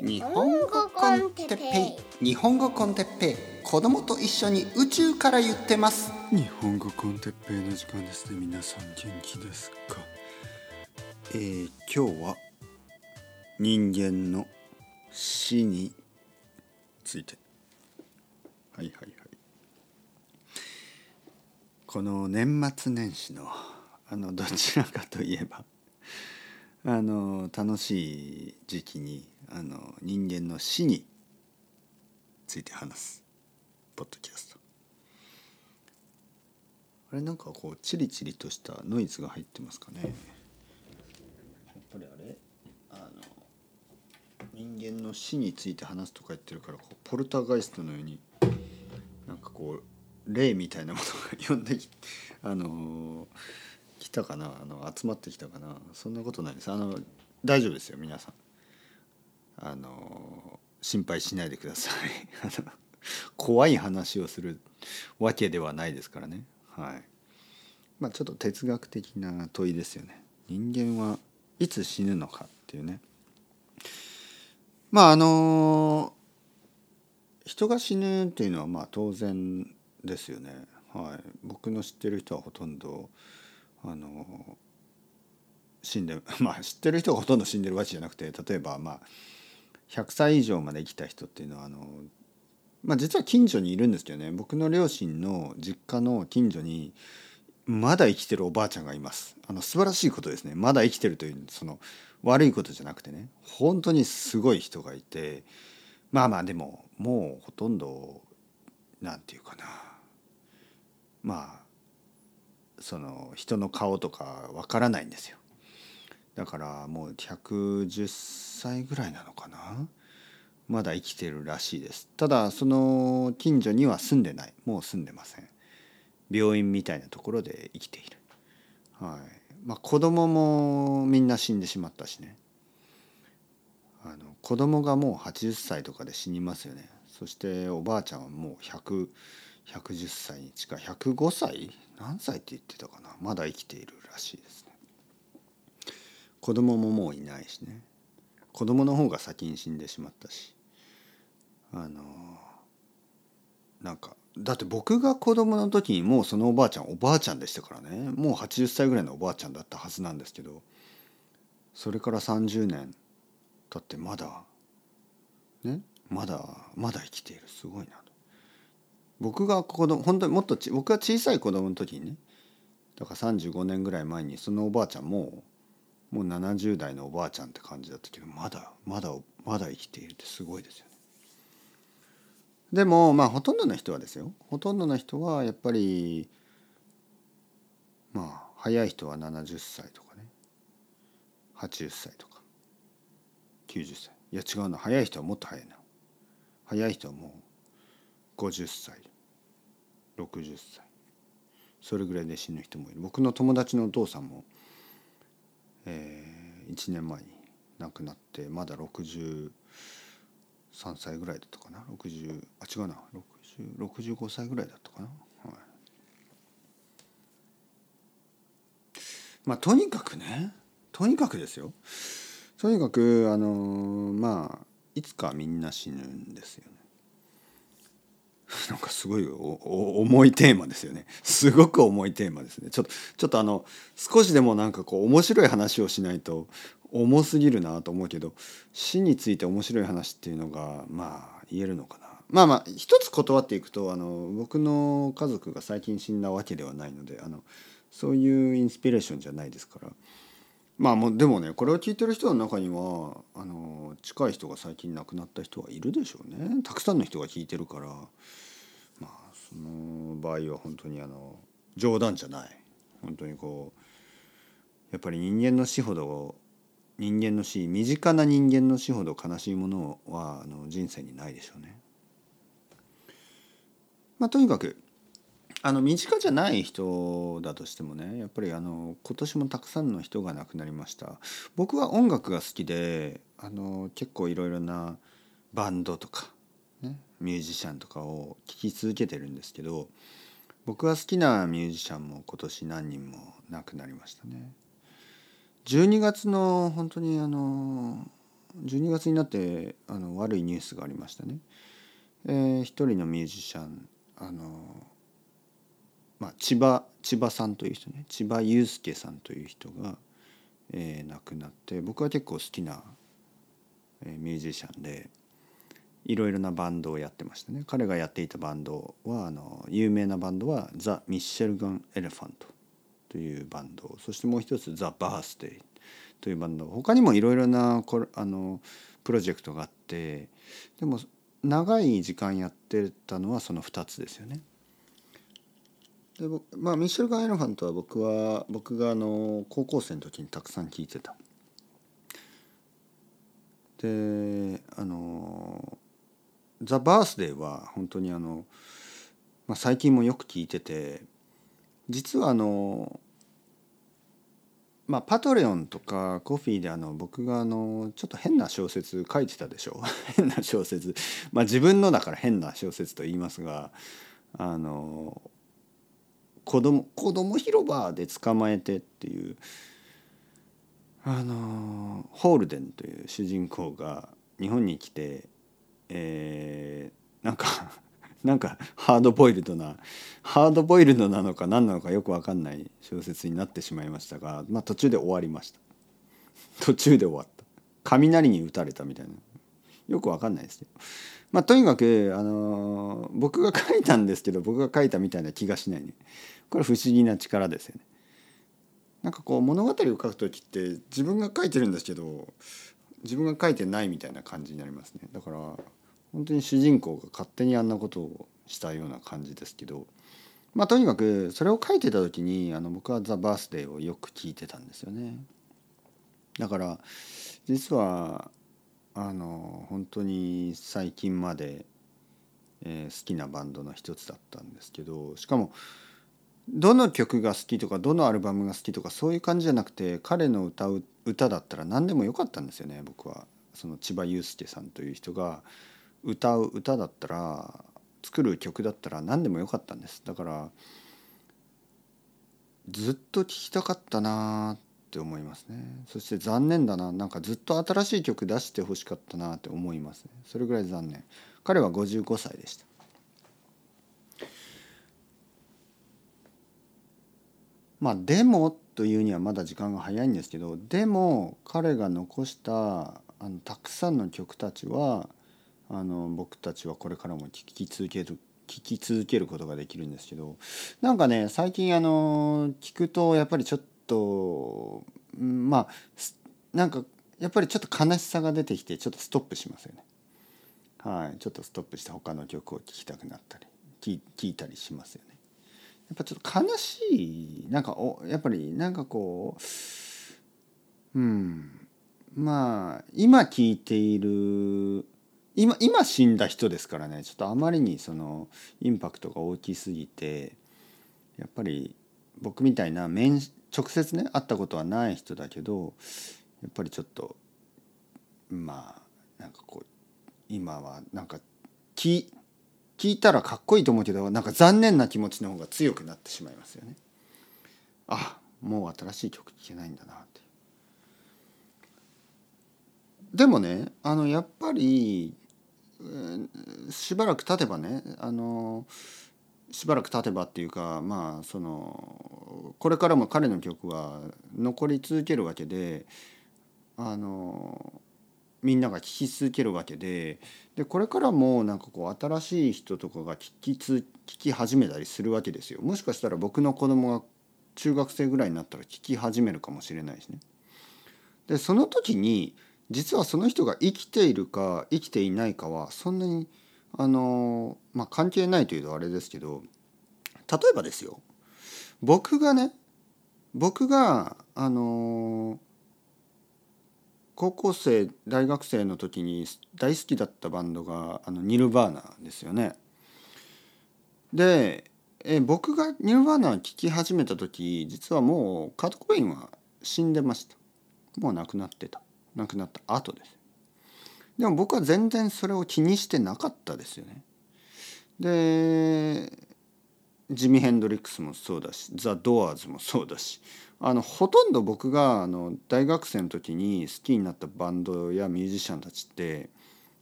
日本語コンテッペイ。日本語コンテッペイ。子供と一緒に宇宙から言ってます。日本語コンテッペイの時間ですね。皆さん元気ですか？えー、今日は人間の死について。はいはいはい。この年末年始のあのどちらかといえばあの楽しい時期にあの人間の死について話す。ポッドキャスト。あれなんかこうチリチリとしたノイズが入ってますかね。やっぱりあれ？あの人間の死について話すとか言ってるからこうポルターガイストのようになんかこう霊みたいなものが呼んできあの来たかな？あの集まってきたかな？そんなことないです。あの大丈夫ですよ皆さん。あの心配しないでください。怖い話をするわけではないですからね。はい。まあちょっと哲学的な問いですよね。人間はいつ死ぬのかっていうね。まああの人が死ぬっていうのはまあ当然ですよね。はい。僕の知ってる人はほとんどあの死んで まあ知ってる人がほとんど死んでるわけじゃなくて例えばまあ100歳以上まで生きた人っていうのはあのまあ実は近所にいるんですけどね。僕の両親の実家の近所にまだ生きてるおばあちゃんがいます。あの素晴らしいことですね。まだ生きてるというその悪いことじゃなくてね。本当にすごい人がいてまあまあでももうほとんどなんていうかな。まあその人の顔とかわからないんですよ。だからもう110歳ぐらいなのかな？まだ生きてるらしいです。ただその近所には住んでない。もう住んでません。病院みたいなところで生きている。はい。まあ子供もみんな死んでしまったしね。あの子供がもう80歳とかで死にますよね。そしておばあちゃんはもう100 110歳に近い。105歳？何歳って言ってたかな？まだ生きているらしいです子供ももういないしね。子供の方が先に死んでしまったし。あのなんかだって僕が子供の時にもうそのおばあちゃんおばあちゃんでしたからね。もう80歳ぐらいのおばあちゃんだったはずなんですけど。それから30年経ってまだねまだまだ生きている。すごいなと。僕が子供本当にもっとち僕が小さい子供の時にね。だから35年ぐらい前にそのおばあちゃんももう70代のおばあちゃんって感じだったけどまだまだまだ生きているってすごいですよね。でもまあほとんどの人はですよ。ほとんどの人はやっぱりまあ早い人は70歳とかね。80歳とか。90歳。いや違うな。早い人はもっと早いな。早い人はもう50歳。60歳。それぐらいで死ぬ人もいる。僕の友達のお父さんも、えー、1年前に亡くなってまだ63歳ぐらいだったかな？60あ違うな。65歳ぐらいだったかな、はい、まあとにかくねとにかくですよ。とにかくあのまあいつかみんな死ぬんですよね。なんかすごい重いテーマですよね。すごく重いテーマですね。ちょっとちょっとあの少しでもなんかこう面白い話をしないと重すぎるなと思うけど死について面白い話っていうのがまあ言えるのかな。まあまあ一つ断っていくとあの僕の家族が最近死んだわけではないのであのそういうインスピレーションじゃないですから。まあもうでもねこれを聞いてる人の中にはあの近い人が最近亡くなった人はいるでしょうねたくさんの人が聞いてるからその場合は本当にあの冗談じゃない本当にこうやっぱり人間の死ほど人間の死身近な人間の死ほど悲しいものはあの人生にないでしょうね。まあとにかくあの身近じゃない人だとしてもねやっぱりあの今年もたくさんの人が亡くなりました僕は音楽が好きであの結構いろいろなバンドとか、ミュージシャンとかを聴き続けてるんですけど僕が好きなミュージシャンも今年何人も亡くなりましたね12月の本当にあの12月になってあの悪いニュースがありましたね。えー、一人のミュージシャンあの、まあ、千葉千葉さんという人ね千葉雄介さんという人が、えー、亡くなって僕は結構好きな、えー、ミュージシャンでいろいろなバンドをやってましたね彼がやっていたバンドはあの有名なバンドはザ・ミッシェルガン・エレファントというバンドそしてもう一つザ・バースデイというバンド他にもいろいろなこれあのプロジェクトがあってでも長い時間やってたのはその2つですよね。でまあミッシェルガン・エレファントは僕は僕があの高校生の時にたくさん聴いてた。であの「ザ・バースデー」は本当にあの、まあ、最近もよく聴いてて実はあのまあ、パトレオンとかコフィーであの僕があのちょっと変な小説書いてたでしょ。変な小説。まあ自分のだから変な小説と言いますがあの子供子供広場で捕まえてっていうあのホールデンという主人公が日本に来てえー、なんか なんかハードボイルドなハードボイルドなのか何なのかよく分かんない小説になってしまいましたが、まあ、途中で終わりました。途中で終わった。雷に打たれたみたいな。よく分かんないですよ。まあとにかく、あのー、僕が書いたんですけど僕が書いたみたいな気がしないね。これ不思議な力ですよね。なんかこう物語を書く時って自分が書いてるんですけど自分が書いてないみたいな感じになりますね。だから本当に主人公が勝手にあんなことをしたような感じですけどまあとにかくそれを書いてた時にあの僕は「ザ・バースデー」をよく聞いてたんですよね。だから実はあの本当に最近まで、えー、好きなバンドの一つだったんですけどしかもどの曲が好きとかどのアルバムが好きとかそういう感じじゃなくて彼の歌う歌だったら何でもよかったんですよね僕は。その千葉雄介さんという人が歌う歌だったら作る曲だったら何でもよかったんです。だからずっと聴きたかったなって思いますね。そして残念だな。なんかずっと新しい曲出してほしかったなって思いますね。それぐらい残念。彼は55歳でした。まあでもというにはまだ時間が早いんですけどでも彼が残したあのたくさんの曲たちはあの僕たちはこれからも聴き続ける聞き続けることができるんですけどなんかね最近あの聞くとやっぱりちょっとまあなんかやっぱりちょっと悲しさが出てきてちょっとストップしますよね。はい、ちょっとストップして他の曲を聴きたくなったり聴いたりしますよね。やっぱちょっと悲しいなんかおやっぱりなんかこううんまあ今聴いている今今死んだ人ですからねちょっとあまりにそのインパクトが大きすぎてやっぱり僕みたいな面直接ね会ったことはない人だけどやっぱりちょっとまあなんかこう今はなんか聞聞いたらかっこいいと思うけどなんか残念な気持ちの方が強くなってしまいますよね。あもう新しい曲聴けないんだなってでもねあのやっぱりしばらく経てばねあのしばらく経てばっていうかまあそのこれからも彼の曲は残り続けるわけであのみんなが聴き続けるわけででこれからもなんかこう新しい人とかが聴きつ聞き始めたりするわけですよ。もしかしたら僕の子供が中学生ぐらいになったら聴き始めるかもしれないしね。でその時に実はその人が生きているか生きていないかはそんなにあのまあ関係ないというとあれですけど例えばですよ僕がね僕があの高校生大学生の時に大好きだったバンドがあのニルバーナーですよね。でえ僕がニルバーナを聴き始めた時実はもうカート・コインは死んでましたもう亡くなってた。亡くなった後ですでも僕は全然それを気にしてなかったですよねでジミ・ヘンドリックスもそうだしザ・ドアーズもそうだしあのほとんど僕があの大学生の時に好きになったバンドやミュージシャンたちって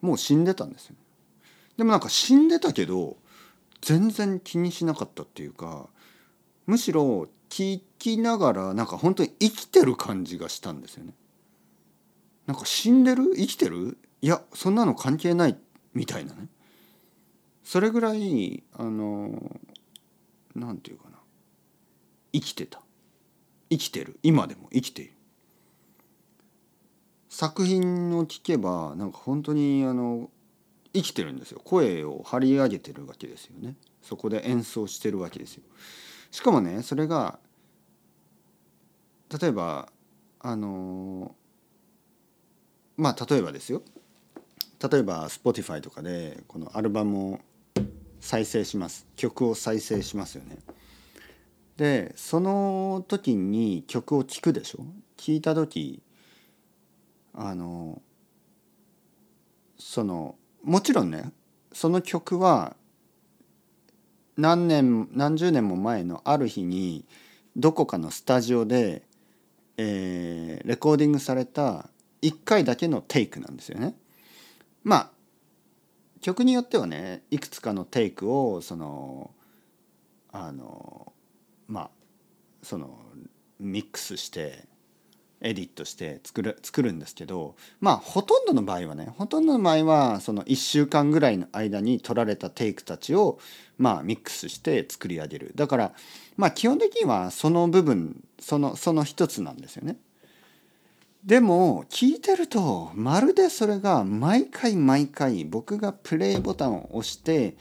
もう死んでたんですよ。でもなんか死んでたけど全然気にしなかったっていうかむしろ聞きながらなんか本当に生きてる感じがしたんですよね。なんか死んでる？生きてる？いやそんなの関係ないみたいなね。それぐらいあのなんていうかな。生きてた。生きてる。今でも生きている。作品を聞けばなんか本当にあの生きてるんですよ。声を張り上げてるわけですよね。そこで演奏してるわけですよ。しかもねそれが例えばあのまあ例えばですよ。例えば Spotify とかでこのアルバムを再生します。曲を再生しますよね。でその時に曲を聴くでしょ。聴いた時あのそのもちろんねその曲は何年何十年も前のある日にどこかのスタジオで、えー、レコーディングされた1回だけのテイクなんですよね。まあ曲によってはねいくつかのテイクをそのあのまあそのミックスしてエディットして作る作るんですけどまあほとんどの場合はねほとんどの場合はその1週間ぐらいの間に撮られたテイクたちをまあミックスして作り上げるだからまあ基本的にはその部分そのその一つなんですよね。でも聞いてるとまるでそれが毎回毎回僕がプレイボタンを押して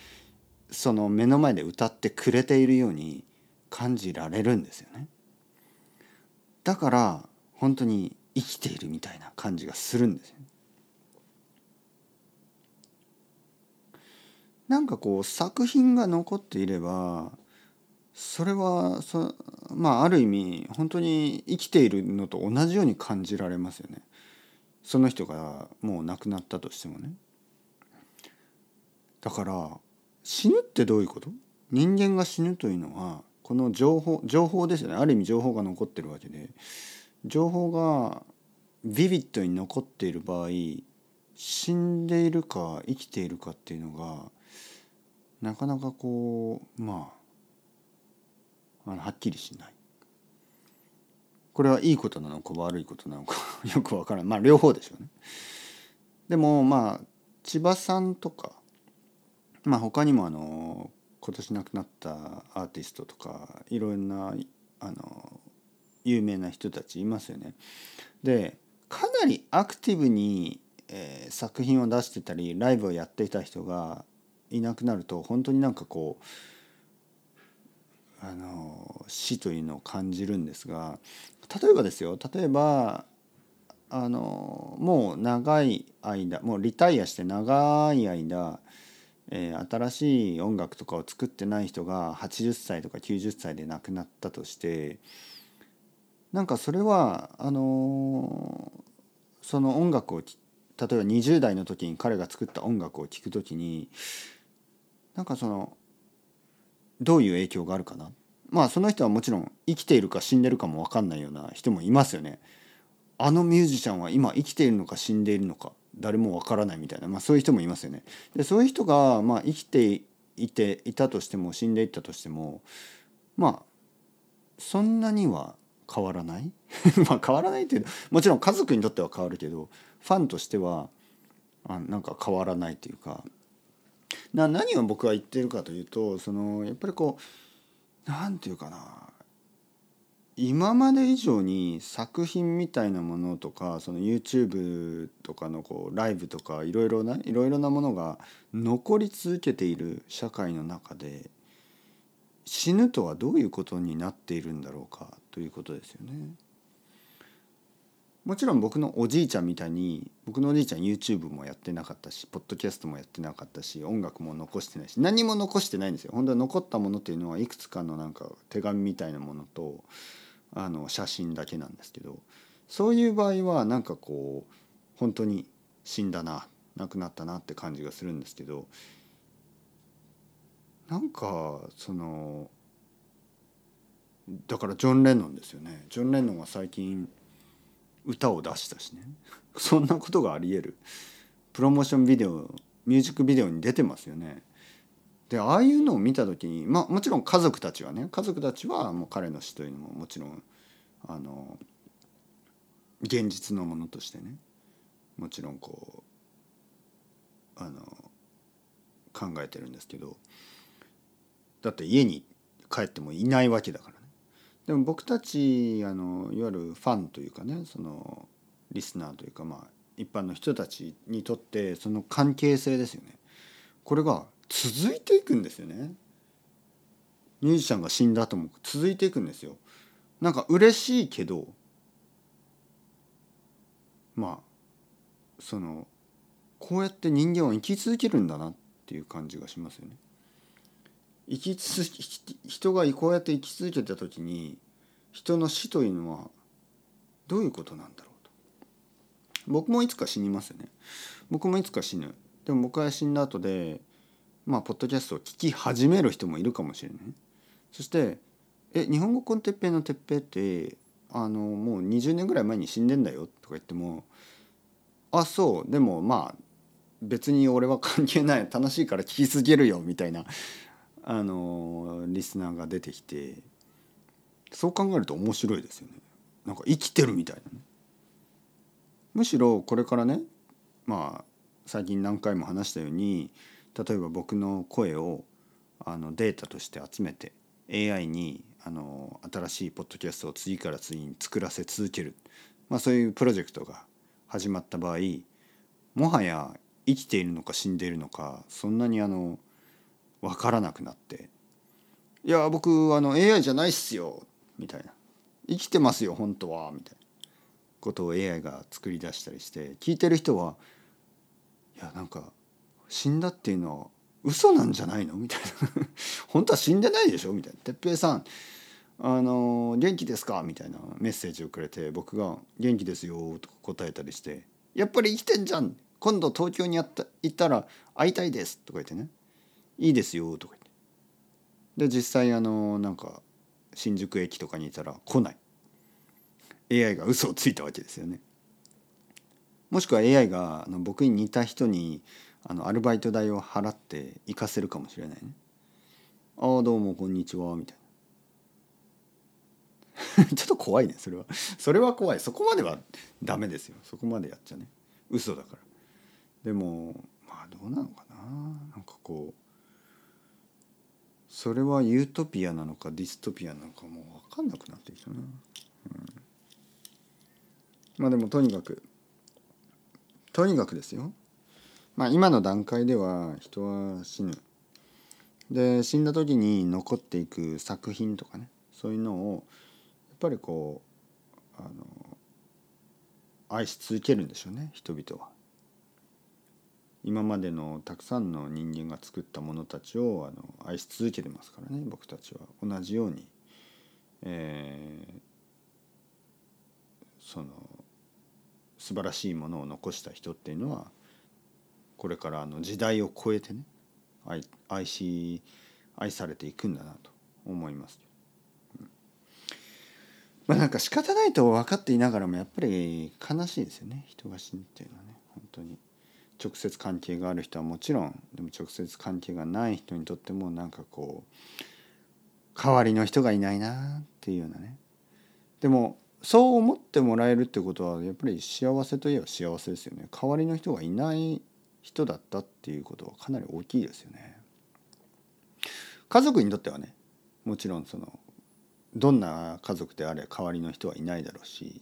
その目の前で歌ってくれているように感じられるんですよね。だから本当に生きているみたいな感じがするんですよ。なんかこう作品が残っていればそれはそまあある意味本当に生きているのと同じように感じられますよね。その人がもう亡くなったとしてもね。だから死ぬってどういうこと？人間が死ぬというのはこの情報情報ですよねある意味情報が残ってるわけで情報がビビッドに残っている場合死んでいるか生きているかっていうのがなかなかこうまああのはっきりしない。これはいいことなのか悪いことなのか よくわからないまあ両方でしょうね。でもまあ千葉さんとかまあ他にもあの今年亡くなったアーティストとかいろんなあの有名な人たちいますよね。でかなりアクティブに、えー、作品を出してたりライブをやっていた人がいなくなると本当になんかこうあの死というのを感じるんですが例えばですよ例えばあのもう長い間もうリタイアして長い間えー、新しい音楽とかを作ってない人が80歳とか90歳で亡くなったとしてなんかそれはあのー、その音楽を例えば20代の時に彼が作った音楽を聴く時になんかそのどういう影響があるかな？まあその人はもちろん生きているか死んでるかも分かんないような人もいますよね。あのミュージシャンは今生きているのか死んでいるのか誰もわからないみたいな、まあ、そういう人もいますよね。でそういう人が、まあ、生きていていたとしても死んでいったとしてもまあそんなには変わらない？まあ変わらないっていうもちろん家族にとっては変わるけどファンとしてはあなんか変わらないというかな何を僕は言ってるかというとそのやっぱりこうなんていうかな今まで以上に作品みたいなものとかその YouTube とかのこうライブとかいろいろないろいろなものが残り続けている社会の中で死ぬとはどういうことになっているんだろうかということですよね。もちろん僕のおじいちゃんみたいに僕のおじいちゃん YouTube もやってなかったしポッドキャストもやってなかったし音楽も残してないし何も残してないんですよ。本当は残ったものっていうのはいくつかのなんか手紙みたいなものとあの写真だけなんですけどそういう場合はなんかこう本当に死んだな亡くなったなって感じがするんですけどなんかそのだからジョン・レノンですよねジョン・レノンは最近歌を出したしね。そんなことがありえる。プロモーションビデオミュージックビデオに出てますよね。でああいうのを見た時にまあもちろん家族たちはね家族たちはもう彼の死というのももちろんあの現実のものとしてねもちろんこうあの考えてるんですけどだって家に帰ってもいないわけだから。でも僕たちあのいわゆるファンというかねそのリスナーというかまあ一般の人たちにとってその関係性ですよね。これが続いていくんですよね。ミュージシャンが死んだ後も続いていくんですよ。なんか嬉しいけどまあそのこうやって人間は生き続けるんだなっていう感じがしますよね。生き続人がこうやって生き続けた時に人の死というのはどういうことなんだろうと。僕もいつか死にますよね。僕もいつか死ぬ。でも僕が死んだ後でまあポッドキャストを聞き始める人もいるかもしれない。そして「え日本語コンテッペイのてっぺいってあのもう20年ぐらい前に死んでんだよ」とか言っても「あそう。でもまあ別に俺は関係ない。楽しいから聞き続けるよ」みたいな。あのリスナーが出てきてそう考えると面白いですよね。なんか生きてるみたいなね。むしろこれからねまあ最近何回も話したように例えば僕の声をあのデータとして集めて AI にあの新しいポッドキャストを次から次に作らせ続ける、まあ、そういうプロジェクトが始まった場合もはや生きているのか死んでいるのかそんなにあの分からなくなって「いや僕あの AI じゃないっすよ」みたいな「生きてますよ本当は」みたいな。ことを AI が作り出したりして聞いてる人はいやなんか死んだっていうのは嘘なんじゃないの？みたいな。本当は死んでないでしょ？みたいな「哲平さんあの元気ですか?」みたいなメッセージをくれて僕が「元気ですよ」と答えたりして「やっぱり生きてんじゃん。今度東京にあった行ったら会いたいです」とか言ってね。いいですよ」とか言ってで実際あのなんか新宿駅とかにいたら来ない AI が嘘をついたわけですよね。もしくは AI があの僕に似た人にあのアルバイト代を払って行かせるかもしれないね。ああどうもこんにちはみたいな。ちょっと怖いねそれは。それは怖いそこまではダメですよそこまでやっちゃね嘘だから。でもまあどうなのかななんかこうそれはユートピアなのかディストピアなのかもう分かんなくなってきたな、うん、まあでもとにかくとにかくですよ。まあ今の段階では人は死ぬ。で死んだ時に残っていく作品とかねそういうのをやっぱりこうあの愛し続けるんでしょうね人々は。今までのたくさんの人間が作ったものたちをあの愛し続けてますからね僕たちは同じように、えー、その素晴らしいものを残した人っていうのはこれからあの時代を超えてね愛愛し愛されていくんだなと思います。うん、まあなんか仕方ないと分かっていながらもやっぱり悲しいですよね人が死ぬっていうのはね本当に。直接関係がある人はもちろんでも直接関係がない人にとってもなんかこう代わりの人がいないなっていうようなね。でもそう思ってもらえるってことはやっぱり幸せといえば幸せですよね。代わりの人がいない人だったっていうことはかなり大きいですよね。家族にとってはねもちろんそのどんな家族であれ代わりの人はいないだろうし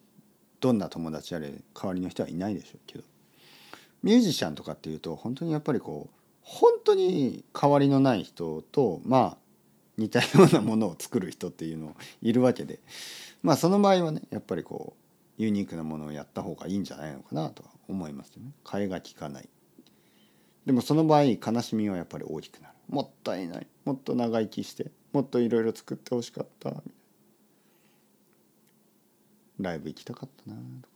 どんな友達あれ代わりの人はいないでしょうけどミュージシャンとかっていうと本当にやっぱりこう本当に変わりのない人とまあ似たようなものを作る人っていうのいるわけでまあその場合はねやっぱりこうユニークなものをやった方がいいんじゃないのかなとは思いますよね。替えが利かない。でもその場合悲しみはやっぱり大きくなる。もったいない。もっと長生きしてもっといろいろ作ってほしかったライブ行きたかったなとか。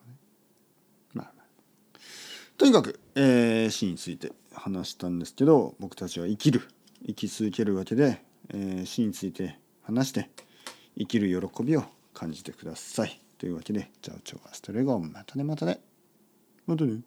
とにかく、えー、死について話したんですけど僕たちは生きる生き続けるわけで、えー、死について話して生きる喜びを感じてください。というわけでじゃあチョアストレゴンまたねまたね。またね。